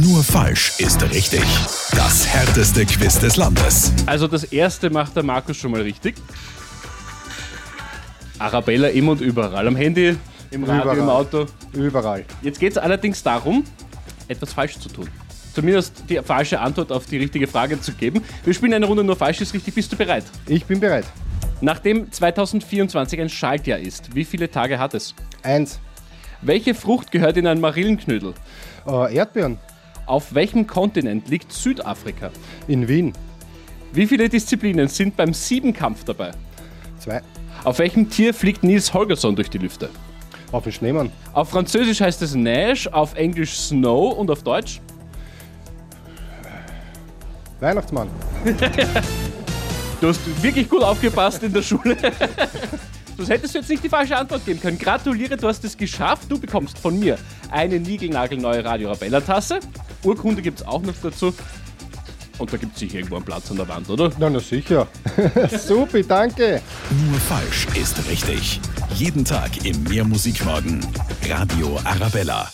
Nur falsch ist richtig. Das härteste Quiz des Landes. Also das erste macht der Markus schon mal richtig. Arabella immer und überall. Am Handy, im Radio, im Überall. Auto. Überall. Jetzt geht es allerdings darum, etwas falsch zu tun. Zumindest die falsche Antwort auf die richtige Frage zu geben. Wir spielen eine Runde nur falsch ist richtig. Bist du bereit? Ich bin bereit. Nachdem 2024 ein Schaltjahr ist, wie viele Tage hat es? Eins. Welche Frucht gehört in einen Marillenknödel? Äh, Erdbeeren. Auf welchem Kontinent liegt Südafrika? In Wien. Wie viele Disziplinen sind beim Siebenkampf dabei? Zwei. Auf welchem Tier fliegt Nils Holgersson durch die Lüfte? Auf den Schneemann. Auf Französisch heißt es Neige, auf Englisch Snow und auf Deutsch? Weihnachtsmann. Du hast wirklich gut aufgepasst in der Schule. Das hättest du jetzt nicht die falsche Antwort geben können. Gratuliere, du hast es geschafft. Du bekommst von mir eine niegelnagelneue Radio Arabella Tasse. Urkunde gibt es auch noch dazu. Und da gibt es sicher irgendwo einen Platz an der Wand, oder? Na, na sicher. Super, danke. Nur falsch ist richtig. Jeden Tag im Mehrmusikmorgen. Radio Arabella.